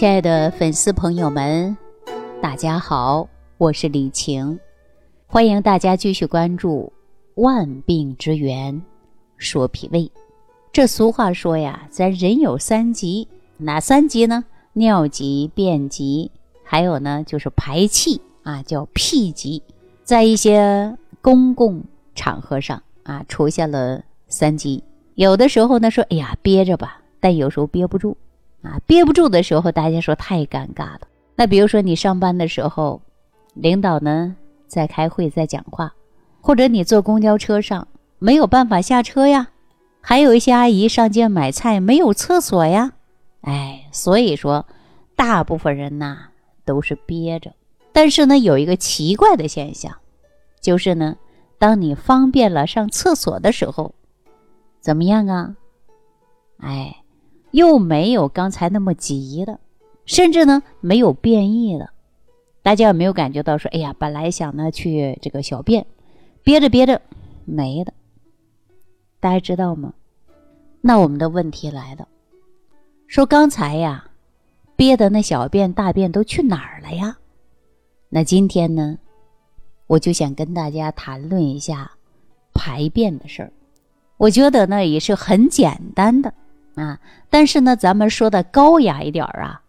亲爱的粉丝朋友们，大家好，我是李晴，欢迎大家继续关注《万病之源说脾胃》。这俗话说呀，咱人有三急，哪三急呢？尿急、便急，还有呢就是排气啊，叫屁急。在一些公共场合上啊，出现了三急。有的时候呢说，哎呀憋着吧，但有时候憋不住。啊，憋不住的时候，大家说太尴尬了。那比如说你上班的时候，领导呢在开会，在讲话，或者你坐公交车上没有办法下车呀，还有一些阿姨上街买菜没有厕所呀，哎，所以说大部分人呐都是憋着。但是呢，有一个奇怪的现象，就是呢，当你方便了上厕所的时候，怎么样啊？哎。又没有刚才那么急了，甚至呢没有变异了。大家有没有感觉到说，哎呀，本来想呢去这个小便，憋着憋着没了。大家知道吗？那我们的问题来了，说刚才呀憋的那小便大便都去哪儿了呀？那今天呢，我就想跟大家谈论一下排便的事儿。我觉得呢也是很简单的。啊，但是呢，咱们说的高雅一点儿啊，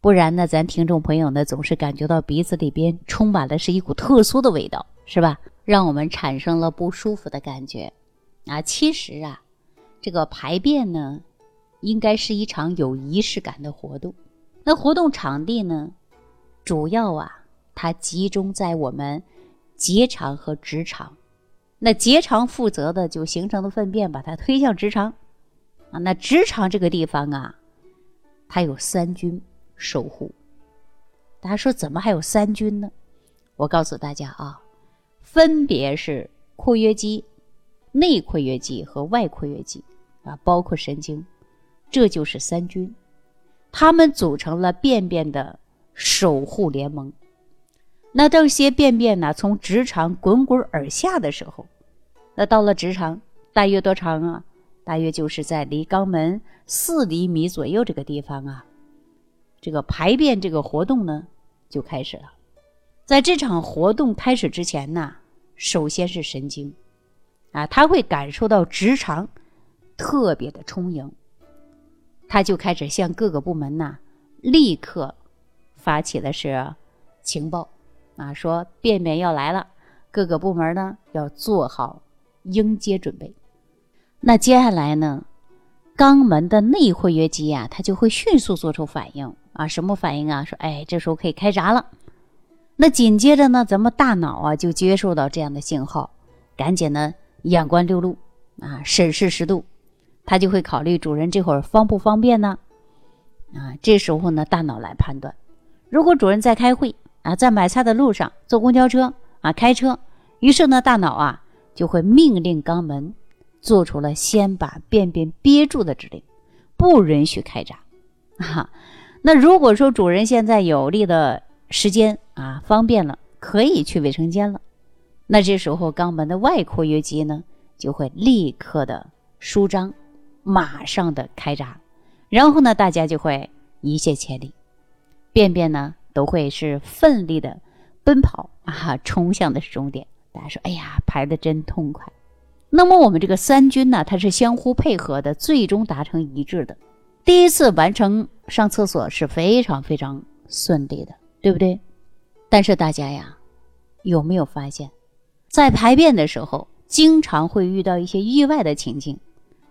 不然呢，咱听众朋友呢总是感觉到鼻子里边充满了是一股特殊的味道，是吧？让我们产生了不舒服的感觉。啊，其实啊，这个排便呢，应该是一场有仪式感的活动。那活动场地呢，主要啊，它集中在我们结肠和直肠。那结肠负责的就形成的粪便，把它推向直肠。啊，那直肠这个地方啊，它有三军守护。大家说怎么还有三军呢？我告诉大家啊，分别是括约肌、内括约肌和外括约肌啊，包括神经，这就是三军，他们组成了便便的守护联盟。那这些便便呢，从直肠滚滚而下的时候，那到了直肠大约多长啊？大约就是在离肛门四厘米左右这个地方啊，这个排便这个活动呢就开始了。在这场活动开始之前呢，首先是神经，啊，他会感受到直肠特别的充盈，他就开始向各个部门呐立刻发起的是情报，啊，说便便要来了，各个部门呢要做好迎接准备。那接下来呢？肛门的内括约肌啊，它就会迅速做出反应啊，什么反应啊？说，哎，这时候可以开闸了。那紧接着呢，咱们大脑啊就接受到这样的信号，赶紧呢眼观六路啊，审视十度，他就会考虑主人这会儿方不方便呢？啊，这时候呢，大脑来判断，如果主人在开会啊，在买菜的路上，坐公交车啊，开车，于是呢，大脑啊就会命令肛门。做出了先把便便憋住的指令，不允许开闸。哈，那如果说主人现在有利的时间啊，方便了，可以去卫生间了，那这时候肛门的外括约肌呢，就会立刻的舒张，马上的开闸，然后呢，大家就会一泻千里，便便呢都会是奋力的奔跑啊，冲向的是终点。大家说，哎呀，排的真痛快。那么我们这个三军呢，它是相互配合的，最终达成一致的。第一次完成上厕所是非常非常顺利的，对不对？但是大家呀，有没有发现，在排便的时候，经常会遇到一些意外的情境？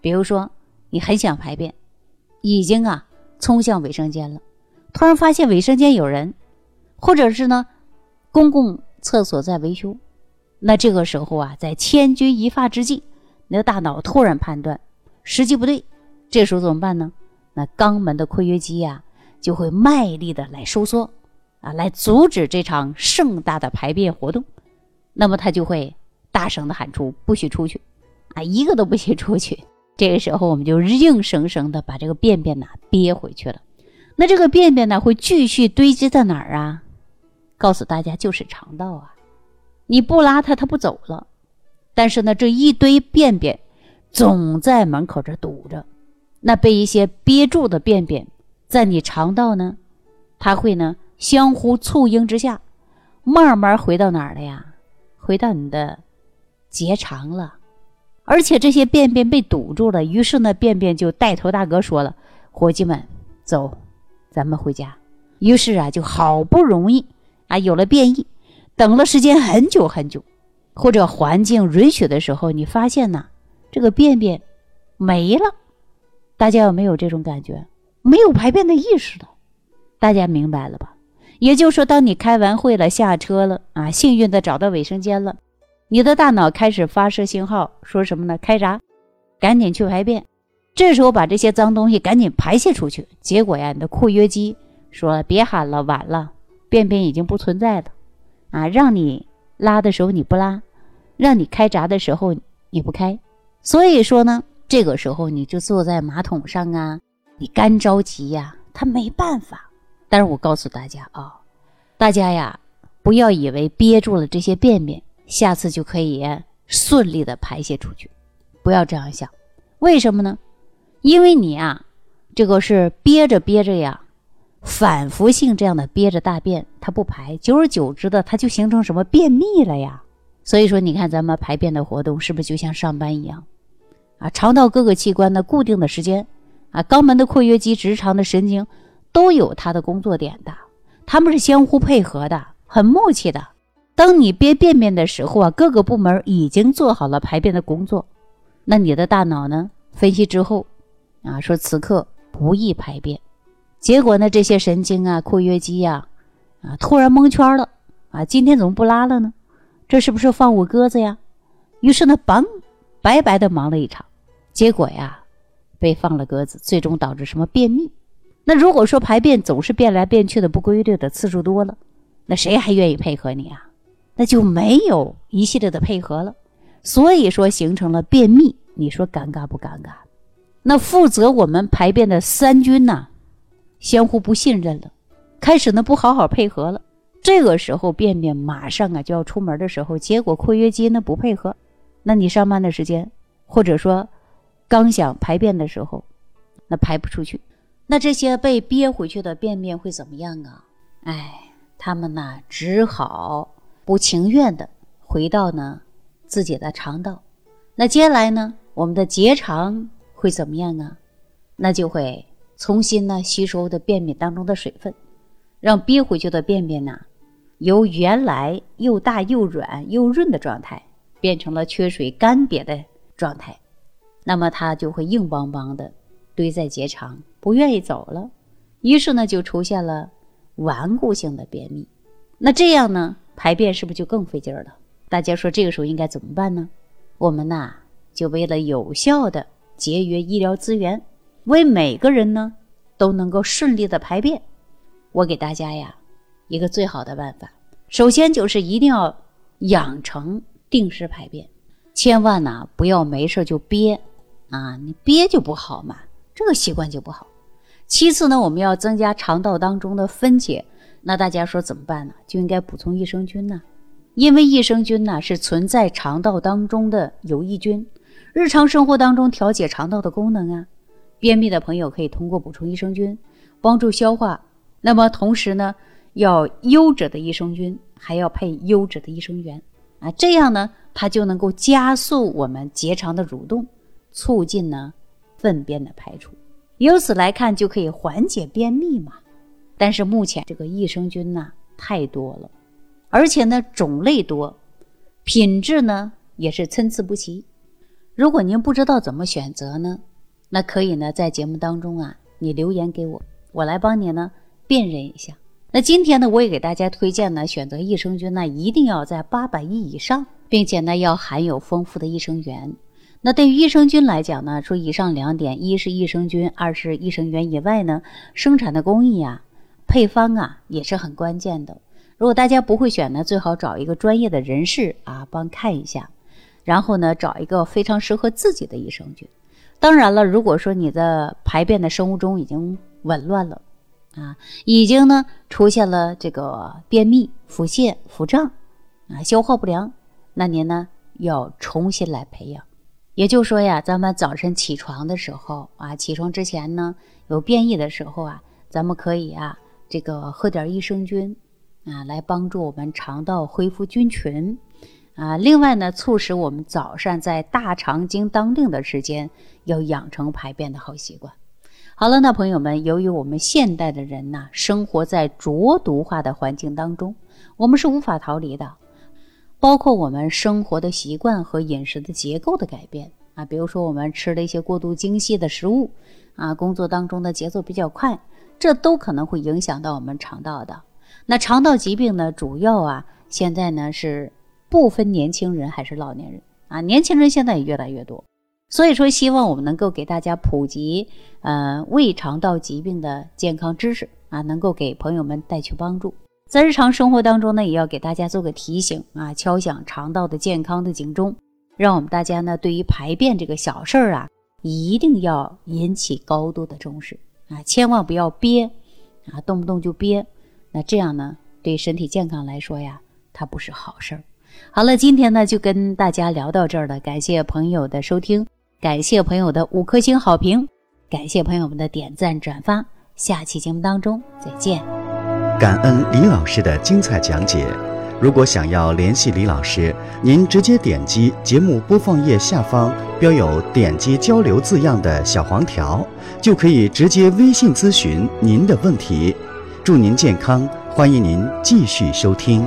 比如说，你很想排便，已经啊冲向卫生间了，突然发现卫生间有人，或者是呢，公共厕所在维修。那这个时候啊，在千钧一发之际，你的大脑突然判断时机不对，这时候怎么办呢？那肛门的括约肌呀，就会卖力的来收缩，啊，来阻止这场盛大的排便活动。那么他就会大声的喊出“不许出去”，啊，一个都不许出去。这个时候我们就硬生生的把这个便便呐憋回去了。那这个便便呢，会继续堆积在哪儿啊？告诉大家，就是肠道啊。你不拉它，它不走了。但是呢，这一堆便便总在门口这堵着，那被一些憋住的便便在你肠道呢它会呢相互促应之下，慢慢回到哪儿了呀？回到你的结肠了。而且这些便便被堵住了，于是呢，便便就带头大哥说了：“伙计们，走，咱们回家。”于是啊，就好不容易啊有了便意，等了时间很久很久，或者环境允许的时候，你发现呢，这个便便没了。大家有没有这种感觉？没有排便的意识了，大家明白了吧？也就是说，当你开完会了，下车了啊，幸运的找到卫生间了。你的大脑开始发射信号，说什么呢？开闸，赶紧去排便。这时候把这些脏东西赶紧排泄出去。结果呀，你的括约肌说别喊了，晚了，便便已经不存在了。啊，让你拉的时候你不拉，让你开闸的时候你不开。所以说呢，这个时候你就坐在马桶上啊，你干着急呀，他没办法。但是我告诉大家啊，大家呀，不要以为憋住了这些便便。下次就可以顺利的排泄出去，不要这样想。为什么呢？因为你啊，这个是憋着憋着呀，反复性这样的憋着大便，它不排，久而久之的，它就形成什么便秘了呀。所以说，你看咱们排便的活动是不是就像上班一样啊？肠道各个器官的固定的时间啊，肛门的括约肌、直肠的神经都有它的工作点的，它们是相互配合的，很默契的。当你憋便便的时候啊，各个部门已经做好了排便的工作，那你的大脑呢？分析之后，啊，说此刻不宜排便，结果呢，这些神经啊、括约肌呀，啊，突然蒙圈了，啊，今天怎么不拉了呢？这是不是放我鸽子呀？于是呢，嘣，白白的忙了一场，结果呀，被放了鸽子，最终导致什么便秘？那如果说排便总是变来变去的不规律的次数多了，那谁还愿意配合你啊？那就没有一系列的配合了，所以说形成了便秘。你说尴尬不尴尬？那负责我们排便的三军呐，相互不信任了，开始呢不好好配合了。这个时候便便马上啊就要出门的时候，结果括约肌呢不配合，那你上班的时间，或者说刚想排便的时候，那排不出去，那这些被憋回去的便便会怎么样啊？哎，他们呢只好。不情愿的回到呢自己的肠道，那接下来呢，我们的结肠会怎么样啊？那就会重新呢吸收的便便当中的水分，让憋回去的便便呢，由原来又大又软又润的状态，变成了缺水干瘪的状态，那么它就会硬邦邦的堆在结肠，不愿意走了，于是呢就出现了顽固性的便秘，那这样呢？排便是不是就更费劲儿了？大家说这个时候应该怎么办呢？我们呐，就为了有效的节约医疗资源，为每个人呢都能够顺利的排便，我给大家呀一个最好的办法。首先就是一定要养成定时排便，千万呢不要没事就憋啊，你憋就不好嘛，这个习惯就不好。其次呢，我们要增加肠道当中的分解。那大家说怎么办呢？就应该补充益生菌呢，因为益生菌呢是存在肠道当中的有益菌，日常生活当中调节肠道的功能啊。便秘的朋友可以通过补充益生菌帮助消化，那么同时呢，要优质的益生菌，还要配优质的益生元啊，这样呢，它就能够加速我们结肠的蠕动，促进呢粪便的排出，由此来看就可以缓解便秘嘛。但是目前这个益生菌呢太多了，而且呢种类多，品质呢也是参差不齐。如果您不知道怎么选择呢，那可以呢在节目当中啊，你留言给我，我来帮你呢辨认一下。那今天呢，我也给大家推荐呢，选择益生菌呢一定要在八百亿以上，并且呢要含有丰富的益生元。那对于益生菌来讲呢，说以上两点，一是益生菌，二是益生元以外呢，生产的工艺呀。配方啊也是很关键的。如果大家不会选呢，最好找一个专业的人士啊帮看一下，然后呢找一个非常适合自己的益生菌。当然了，如果说你的排便的生物钟已经紊乱了啊，已经呢出现了这个便秘、腹泻、腹胀啊、消化不良，那您呢要重新来培养。也就是说呀，咱们早晨起床的时候啊，起床之前呢有便意的时候啊，咱们可以啊。这个喝点益生菌啊，来帮助我们肠道恢复菌群啊。另外呢，促使我们早上在大肠经当令的时间要养成排便的好习惯。好了，那朋友们，由于我们现代的人呐，生活在浊毒化的环境当中，我们是无法逃离的，包括我们生活的习惯和饮食的结构的改变啊，比如说我们吃了一些过度精细的食物啊，工作当中的节奏比较快。这都可能会影响到我们肠道的。那肠道疾病呢，主要啊，现在呢是不分年轻人还是老年人啊，年轻人现在也越来越多。所以说，希望我们能够给大家普及呃胃肠道疾病的健康知识啊，能够给朋友们带去帮助。在日常生活当中呢，也要给大家做个提醒啊，敲响肠道的健康的警钟，让我们大家呢对于排便这个小事儿啊，一定要引起高度的重视。啊，千万不要憋，啊，动不动就憋，那这样呢，对身体健康来说呀，它不是好事儿。好了，今天呢就跟大家聊到这儿了，感谢朋友的收听，感谢朋友的五颗星好评，感谢朋友们的点赞转发，下期节目当中再见。感恩李老师的精彩讲解。如果想要联系李老师，您直接点击节目播放页下方标有“点击交流”字样的小黄条，就可以直接微信咨询您的问题。祝您健康，欢迎您继续收听。